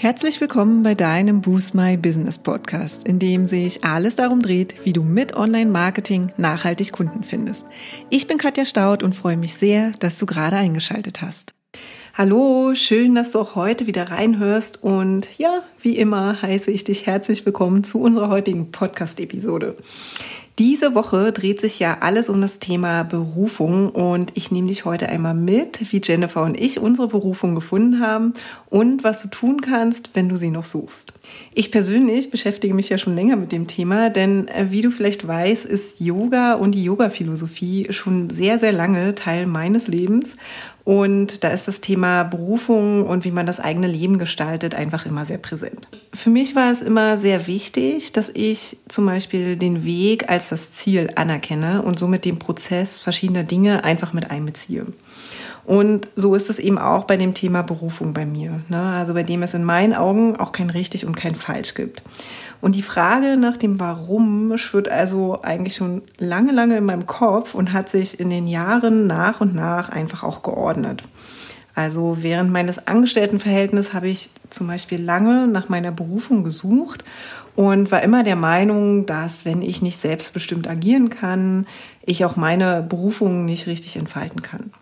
Herzlich willkommen bei deinem Boost My Business Podcast, in dem sich alles darum dreht, wie du mit Online-Marketing nachhaltig Kunden findest. Ich bin Katja Staud und freue mich sehr, dass du gerade eingeschaltet hast. Hallo, schön, dass du auch heute wieder reinhörst und ja, wie immer heiße ich dich herzlich willkommen zu unserer heutigen Podcast-Episode. Diese Woche dreht sich ja alles um das Thema Berufung und ich nehme dich heute einmal mit, wie Jennifer und ich unsere Berufung gefunden haben und was du tun kannst, wenn du sie noch suchst. Ich persönlich beschäftige mich ja schon länger mit dem Thema, denn äh, wie du vielleicht weißt, ist Yoga und die Yoga-Philosophie schon sehr, sehr lange Teil meines Lebens und da ist das Thema Berufung und wie man das eigene Leben gestaltet einfach immer sehr präsent. Für mich war es immer sehr wichtig, dass ich zum Beispiel den Weg als das Ziel anerkenne und somit den Prozess verschiedener Dinge einfach mit einbeziehe. Und so ist es eben auch bei dem Thema Berufung bei mir. Ne? Also bei dem es in meinen Augen auch kein richtig und kein falsch gibt. Und die Frage nach dem Warum schwirrt also eigentlich schon lange, lange in meinem Kopf und hat sich in den Jahren nach und nach einfach auch geordnet. Also während meines Angestelltenverhältnisses habe ich zum Beispiel lange nach meiner Berufung gesucht und war immer der Meinung, dass wenn ich nicht selbstbestimmt agieren kann, ich auch meine Berufung nicht richtig entfalten kann.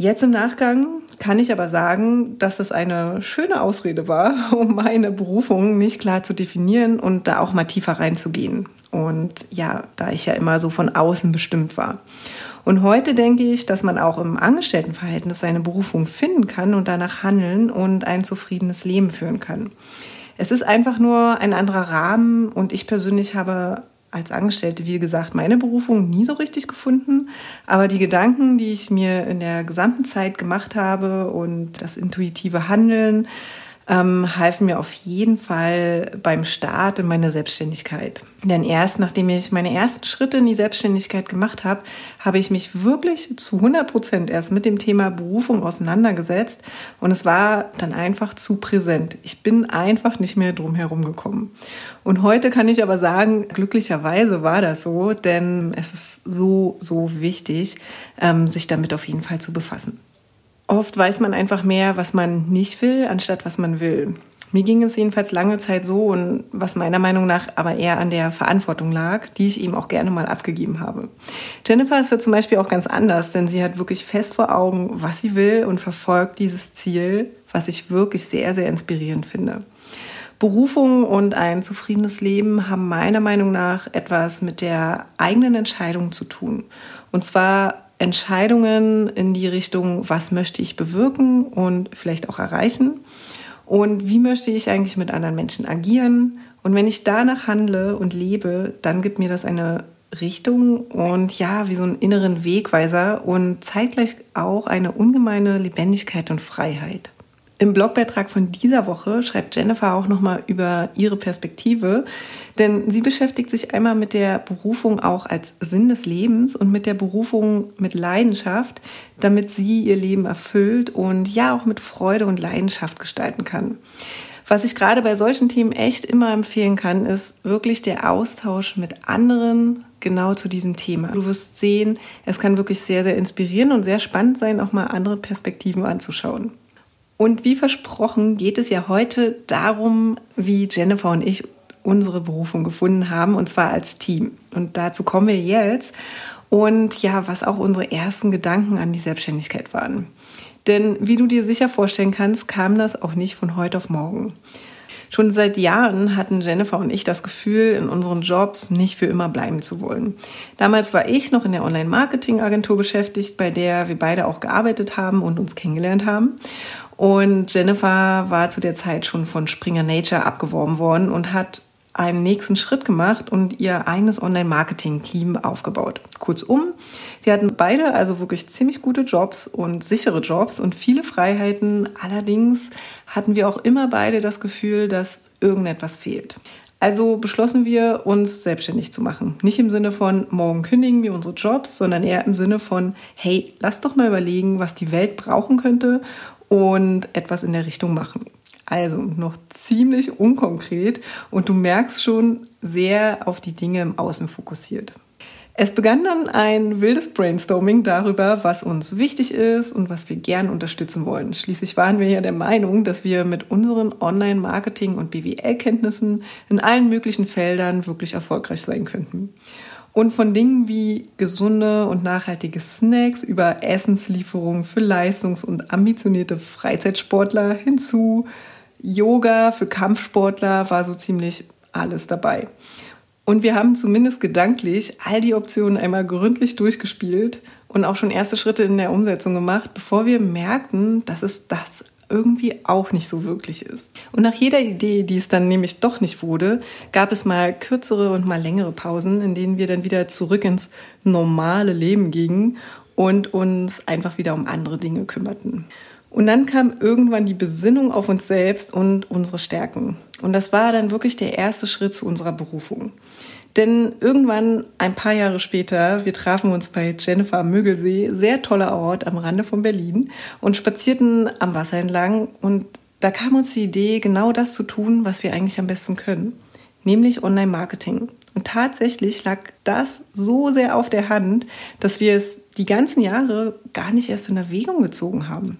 Jetzt im Nachgang kann ich aber sagen, dass es eine schöne Ausrede war, um meine Berufung nicht klar zu definieren und da auch mal tiefer reinzugehen. Und ja, da ich ja immer so von außen bestimmt war. Und heute denke ich, dass man auch im Angestelltenverhältnis seine Berufung finden kann und danach handeln und ein zufriedenes Leben führen kann. Es ist einfach nur ein anderer Rahmen und ich persönlich habe als Angestellte, wie gesagt, meine Berufung nie so richtig gefunden. Aber die Gedanken, die ich mir in der gesamten Zeit gemacht habe und das intuitive Handeln, ähm, halfen mir auf jeden Fall beim Start in meine Selbstständigkeit. Denn erst nachdem ich meine ersten Schritte in die Selbstständigkeit gemacht habe, habe ich mich wirklich zu 100 Prozent erst mit dem Thema Berufung auseinandergesetzt und es war dann einfach zu präsent. Ich bin einfach nicht mehr drum herum gekommen. Und heute kann ich aber sagen, glücklicherweise war das so, denn es ist so, so wichtig, ähm, sich damit auf jeden Fall zu befassen. Oft weiß man einfach mehr, was man nicht will, anstatt was man will. Mir ging es jedenfalls lange Zeit so und was meiner Meinung nach aber eher an der Verantwortung lag, die ich ihm auch gerne mal abgegeben habe. Jennifer ist ja zum Beispiel auch ganz anders, denn sie hat wirklich fest vor Augen, was sie will und verfolgt dieses Ziel, was ich wirklich sehr, sehr inspirierend finde. Berufung und ein zufriedenes Leben haben meiner Meinung nach etwas mit der eigenen Entscheidung zu tun. Und zwar Entscheidungen in die Richtung, was möchte ich bewirken und vielleicht auch erreichen und wie möchte ich eigentlich mit anderen Menschen agieren. Und wenn ich danach handle und lebe, dann gibt mir das eine Richtung und ja, wie so einen inneren Wegweiser und zeitgleich auch eine ungemeine Lebendigkeit und Freiheit. Im Blogbeitrag von dieser Woche schreibt Jennifer auch nochmal über ihre Perspektive, denn sie beschäftigt sich einmal mit der Berufung auch als Sinn des Lebens und mit der Berufung mit Leidenschaft, damit sie ihr Leben erfüllt und ja auch mit Freude und Leidenschaft gestalten kann. Was ich gerade bei solchen Themen echt immer empfehlen kann, ist wirklich der Austausch mit anderen genau zu diesem Thema. Du wirst sehen, es kann wirklich sehr, sehr inspirieren und sehr spannend sein, auch mal andere Perspektiven anzuschauen. Und wie versprochen geht es ja heute darum, wie Jennifer und ich unsere Berufung gefunden haben, und zwar als Team. Und dazu kommen wir jetzt. Und ja, was auch unsere ersten Gedanken an die Selbstständigkeit waren. Denn wie du dir sicher vorstellen kannst, kam das auch nicht von heute auf morgen. Schon seit Jahren hatten Jennifer und ich das Gefühl, in unseren Jobs nicht für immer bleiben zu wollen. Damals war ich noch in der Online-Marketing-Agentur beschäftigt, bei der wir beide auch gearbeitet haben und uns kennengelernt haben. Und Jennifer war zu der Zeit schon von Springer Nature abgeworben worden und hat einen nächsten Schritt gemacht und ihr eigenes Online-Marketing-Team aufgebaut. Kurzum, wir hatten beide also wirklich ziemlich gute Jobs und sichere Jobs und viele Freiheiten. Allerdings hatten wir auch immer beide das Gefühl, dass irgendetwas fehlt. Also beschlossen wir, uns selbstständig zu machen. Nicht im Sinne von, morgen kündigen wir unsere Jobs, sondern eher im Sinne von, hey, lass doch mal überlegen, was die Welt brauchen könnte und etwas in der Richtung machen. Also noch ziemlich unkonkret und du merkst schon sehr auf die Dinge im Außen fokussiert. Es begann dann ein wildes Brainstorming darüber, was uns wichtig ist und was wir gern unterstützen wollen. Schließlich waren wir ja der Meinung, dass wir mit unseren Online-Marketing- und BWL-Kenntnissen in allen möglichen Feldern wirklich erfolgreich sein könnten. Und von Dingen wie gesunde und nachhaltige Snacks über Essenslieferungen für leistungs- und ambitionierte Freizeitsportler hinzu Yoga für Kampfsportler war so ziemlich alles dabei. Und wir haben zumindest gedanklich all die Optionen einmal gründlich durchgespielt und auch schon erste Schritte in der Umsetzung gemacht, bevor wir merkten, dass es das irgendwie auch nicht so wirklich ist. Und nach jeder Idee, die es dann nämlich doch nicht wurde, gab es mal kürzere und mal längere Pausen, in denen wir dann wieder zurück ins normale Leben gingen und uns einfach wieder um andere Dinge kümmerten. Und dann kam irgendwann die Besinnung auf uns selbst und unsere Stärken. Und das war dann wirklich der erste Schritt zu unserer Berufung. Denn irgendwann, ein paar Jahre später, wir trafen uns bei Jennifer am Mögelsee, sehr toller Ort am Rande von Berlin, und spazierten am Wasser entlang. Und da kam uns die Idee, genau das zu tun, was wir eigentlich am besten können, nämlich Online-Marketing. Und tatsächlich lag das so sehr auf der Hand, dass wir es die ganzen Jahre gar nicht erst in Erwägung gezogen haben.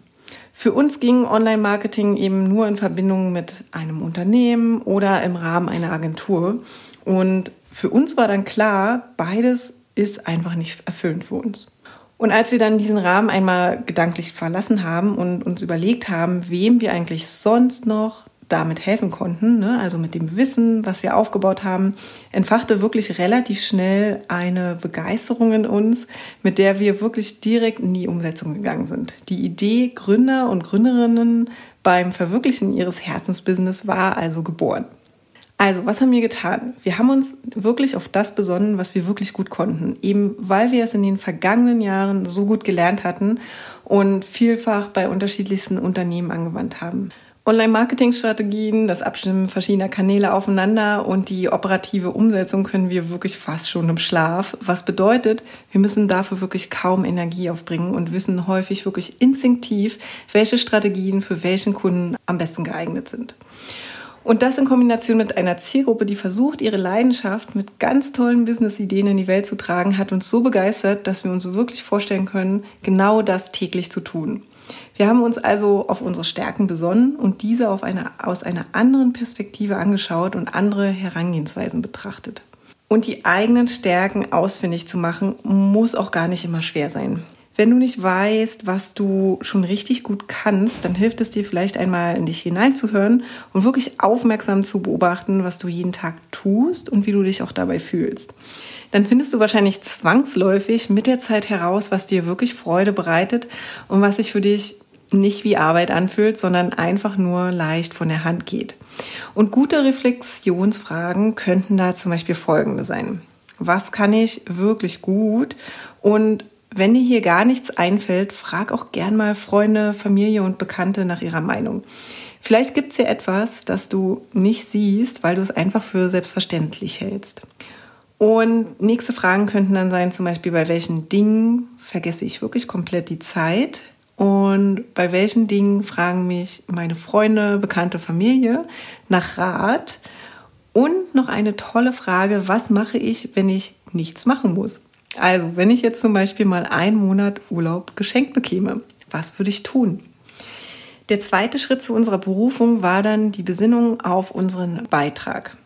Für uns ging Online-Marketing eben nur in Verbindung mit einem Unternehmen oder im Rahmen einer Agentur. Und für uns war dann klar, beides ist einfach nicht erfüllend für uns. Und als wir dann diesen Rahmen einmal gedanklich verlassen haben und uns überlegt haben, wem wir eigentlich sonst noch damit helfen konnten, ne, also mit dem Wissen, was wir aufgebaut haben, entfachte wirklich relativ schnell eine Begeisterung in uns, mit der wir wirklich direkt in die Umsetzung gegangen sind. Die Idee, Gründer und Gründerinnen beim Verwirklichen ihres Herzensbusiness war also geboren. Also, was haben wir getan? Wir haben uns wirklich auf das besonnen, was wir wirklich gut konnten, eben weil wir es in den vergangenen Jahren so gut gelernt hatten und vielfach bei unterschiedlichsten Unternehmen angewandt haben. Online-Marketing-Strategien, das Abstimmen verschiedener Kanäle aufeinander und die operative Umsetzung können wir wirklich fast schon im Schlaf. Was bedeutet, wir müssen dafür wirklich kaum Energie aufbringen und wissen häufig wirklich instinktiv, welche Strategien für welchen Kunden am besten geeignet sind. Und das in Kombination mit einer Zielgruppe, die versucht, ihre Leidenschaft mit ganz tollen Business-Ideen in die Welt zu tragen, hat uns so begeistert, dass wir uns wirklich vorstellen können, genau das täglich zu tun. Wir haben uns also auf unsere Stärken besonnen und diese eine, aus einer anderen Perspektive angeschaut und andere Herangehensweisen betrachtet. Und die eigenen Stärken ausfindig zu machen, muss auch gar nicht immer schwer sein. Wenn du nicht weißt, was du schon richtig gut kannst, dann hilft es dir vielleicht einmal in dich hineinzuhören und wirklich aufmerksam zu beobachten, was du jeden Tag tust und wie du dich auch dabei fühlst. Dann findest du wahrscheinlich zwangsläufig mit der Zeit heraus, was dir wirklich Freude bereitet und was sich für dich nicht wie Arbeit anfühlt, sondern einfach nur leicht von der Hand geht. Und gute Reflexionsfragen könnten da zum Beispiel folgende sein. Was kann ich wirklich gut? Und wenn dir hier gar nichts einfällt, frag auch gern mal Freunde, Familie und Bekannte nach ihrer Meinung. Vielleicht gibt es ja etwas, das du nicht siehst, weil du es einfach für selbstverständlich hältst. Und nächste Fragen könnten dann sein, zum Beispiel, bei welchen Dingen vergesse ich wirklich komplett die Zeit? Und bei welchen Dingen fragen mich meine Freunde, bekannte Familie nach Rat? Und noch eine tolle Frage, was mache ich, wenn ich nichts machen muss? Also, wenn ich jetzt zum Beispiel mal einen Monat Urlaub geschenkt bekäme, was würde ich tun? Der zweite Schritt zu unserer Berufung war dann die Besinnung auf unseren Beitrag.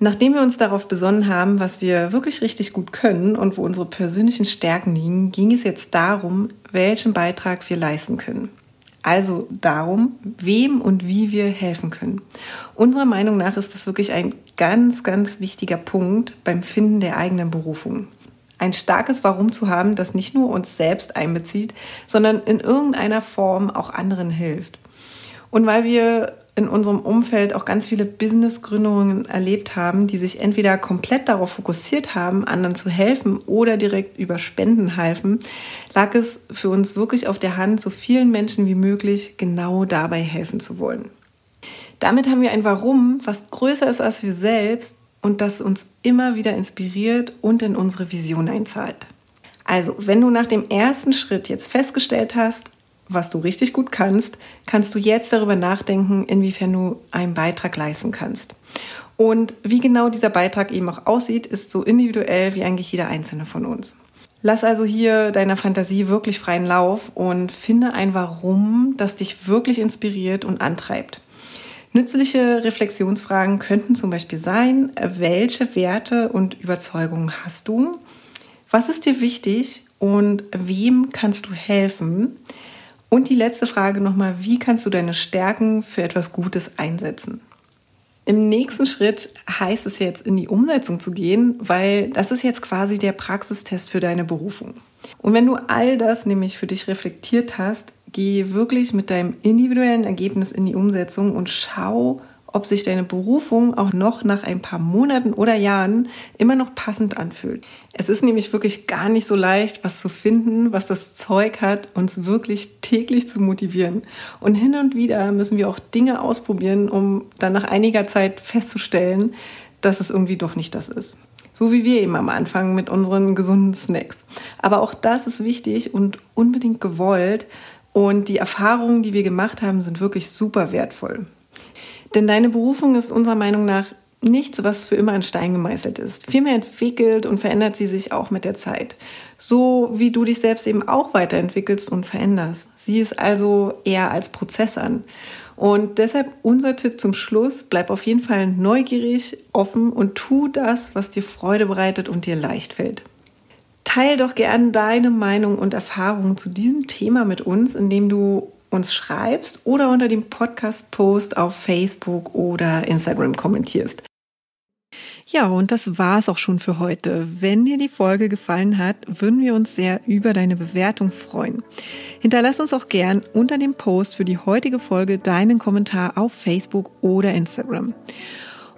Nachdem wir uns darauf besonnen haben, was wir wirklich richtig gut können und wo unsere persönlichen Stärken liegen, ging es jetzt darum, welchen Beitrag wir leisten können. Also darum, wem und wie wir helfen können. Unserer Meinung nach ist das wirklich ein ganz, ganz wichtiger Punkt beim Finden der eigenen Berufung. Ein starkes Warum zu haben, das nicht nur uns selbst einbezieht, sondern in irgendeiner Form auch anderen hilft. Und weil wir in unserem Umfeld auch ganz viele Business-Gründungen erlebt haben, die sich entweder komplett darauf fokussiert haben, anderen zu helfen oder direkt über Spenden halfen, lag es für uns wirklich auf der Hand, so vielen Menschen wie möglich genau dabei helfen zu wollen. Damit haben wir ein Warum, was größer ist als wir selbst und das uns immer wieder inspiriert und in unsere Vision einzahlt. Also, wenn du nach dem ersten Schritt jetzt festgestellt hast, was du richtig gut kannst, kannst du jetzt darüber nachdenken, inwiefern du einen Beitrag leisten kannst. Und wie genau dieser Beitrag eben auch aussieht, ist so individuell wie eigentlich jeder einzelne von uns. Lass also hier deiner Fantasie wirklich freien Lauf und finde ein Warum, das dich wirklich inspiriert und antreibt. Nützliche Reflexionsfragen könnten zum Beispiel sein, welche Werte und Überzeugungen hast du? Was ist dir wichtig und wem kannst du helfen? Und die letzte Frage nochmal, wie kannst du deine Stärken für etwas Gutes einsetzen? Im nächsten Schritt heißt es jetzt, in die Umsetzung zu gehen, weil das ist jetzt quasi der Praxistest für deine Berufung. Und wenn du all das nämlich für dich reflektiert hast, geh wirklich mit deinem individuellen Ergebnis in die Umsetzung und schau, ob sich deine Berufung auch noch nach ein paar Monaten oder Jahren immer noch passend anfühlt. Es ist nämlich wirklich gar nicht so leicht, was zu finden, was das Zeug hat, uns wirklich täglich zu motivieren. Und hin und wieder müssen wir auch Dinge ausprobieren, um dann nach einiger Zeit festzustellen, dass es irgendwie doch nicht das ist. So wie wir eben am Anfang mit unseren gesunden Snacks. Aber auch das ist wichtig und unbedingt gewollt. Und die Erfahrungen, die wir gemacht haben, sind wirklich super wertvoll. Denn deine Berufung ist unserer Meinung nach nichts, was für immer in Stein gemeißelt ist. Vielmehr entwickelt und verändert sie sich auch mit der Zeit. So wie du dich selbst eben auch weiterentwickelst und veränderst. Sieh es also eher als Prozess an. Und deshalb unser Tipp zum Schluss, bleib auf jeden Fall neugierig, offen und tu das, was dir Freude bereitet und dir leicht fällt. Teil doch gerne deine Meinung und Erfahrungen zu diesem Thema mit uns, indem du uns schreibst oder unter dem Podcast-Post auf Facebook oder Instagram kommentierst. Ja, und das war es auch schon für heute. Wenn dir die Folge gefallen hat, würden wir uns sehr über deine Bewertung freuen. Hinterlass uns auch gern unter dem Post für die heutige Folge deinen Kommentar auf Facebook oder Instagram.